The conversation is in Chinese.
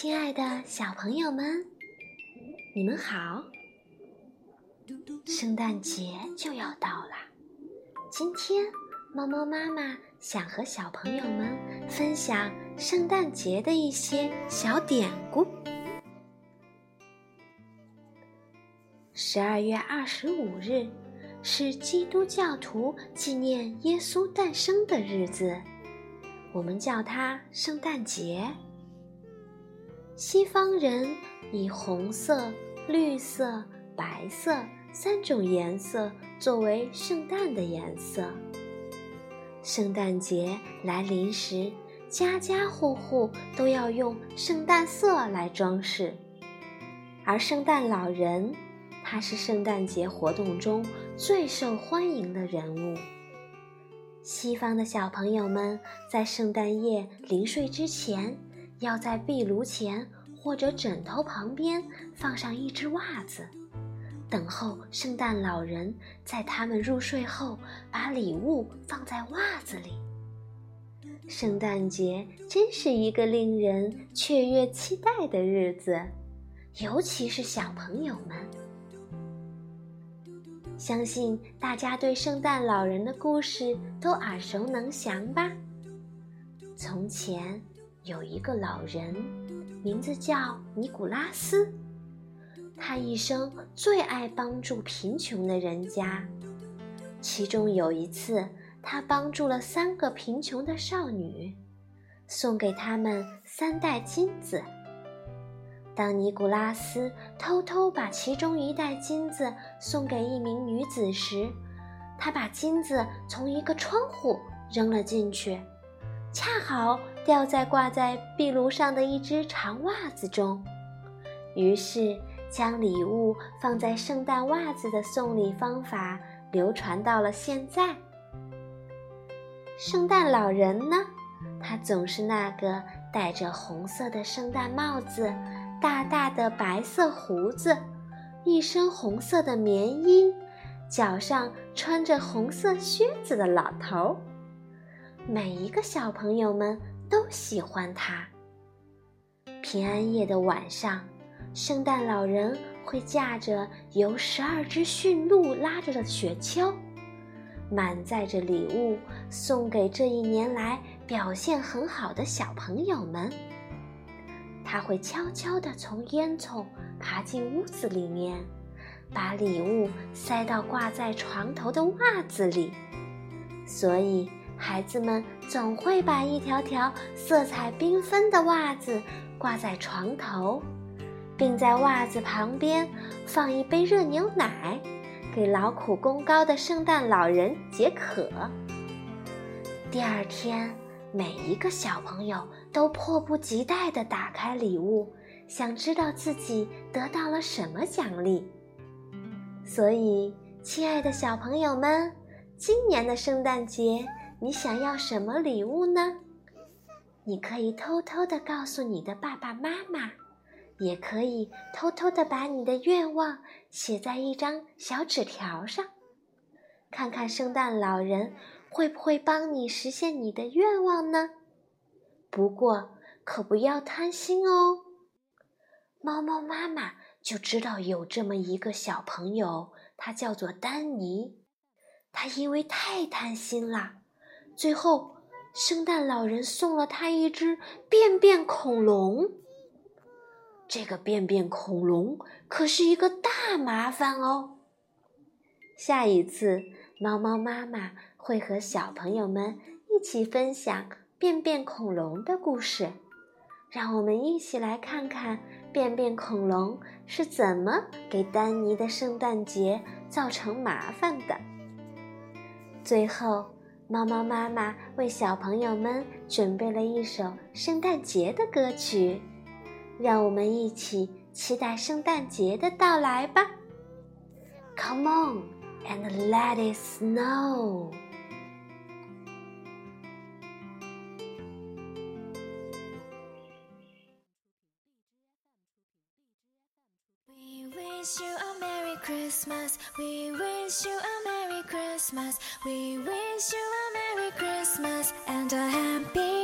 亲爱的小朋友们，你们好！圣诞节就要到了，今天猫猫妈妈想和小朋友们分享圣诞节的一些小典故。十二月二十五日是基督教徒纪念耶稣诞生的日子，我们叫它圣诞节。西方人以红色、绿色、白色三种颜色作为圣诞的颜色。圣诞节来临时，家家户户都要用圣诞色来装饰。而圣诞老人，他是圣诞节活动中最受欢迎的人物。西方的小朋友们在圣诞夜临睡之前。要在壁炉前或者枕头旁边放上一只袜子，等候圣诞老人在他们入睡后把礼物放在袜子里。圣诞节真是一个令人雀跃期待的日子，尤其是小朋友们。相信大家对圣诞老人的故事都耳熟能详吧？从前。有一个老人，名字叫尼古拉斯。他一生最爱帮助贫穷的人家。其中有一次，他帮助了三个贫穷的少女，送给他们三袋金子。当尼古拉斯偷偷把其中一袋金子送给一名女子时，他把金子从一个窗户扔了进去。恰好掉在挂在壁炉上的一只长袜子中，于是将礼物放在圣诞袜子的送礼方法流传到了现在。圣诞老人呢，他总是那个戴着红色的圣诞帽子、大大的白色胡子、一身红色的棉衣、脚上穿着红色靴子的老头。每一个小朋友们都喜欢它。平安夜的晚上，圣诞老人会驾着由十二只驯鹿拉着的雪橇，满载着礼物送给这一年来表现很好的小朋友们。他会悄悄地从烟囱爬进屋子里面，把礼物塞到挂在床头的袜子里，所以。孩子们总会把一条条色彩缤纷的袜子挂在床头，并在袜子旁边放一杯热牛奶，给劳苦功高的圣诞老人解渴。第二天，每一个小朋友都迫不及待地打开礼物，想知道自己得到了什么奖励。所以，亲爱的小朋友们，今年的圣诞节。你想要什么礼物呢？你可以偷偷的告诉你的爸爸妈妈，也可以偷偷的把你的愿望写在一张小纸条上，看看圣诞老人会不会帮你实现你的愿望呢？不过可不要贪心哦。猫猫妈妈就知道有这么一个小朋友，他叫做丹尼，他因为太贪心了。最后，圣诞老人送了他一只便便恐龙。这个便便恐龙可是一个大麻烦哦。下一次，猫猫妈妈会和小朋友们一起分享便便恐龙的故事。让我们一起来看看便便恐龙是怎么给丹尼的圣诞节造成麻烦的。最后。猫猫妈妈为小朋友们准备了一首圣诞节的歌曲，让我们一起期待圣诞节的到来吧！Come on and let it snow. We wish you a Merry Christmas. We wish you a Merry Christmas. We wish you and a happy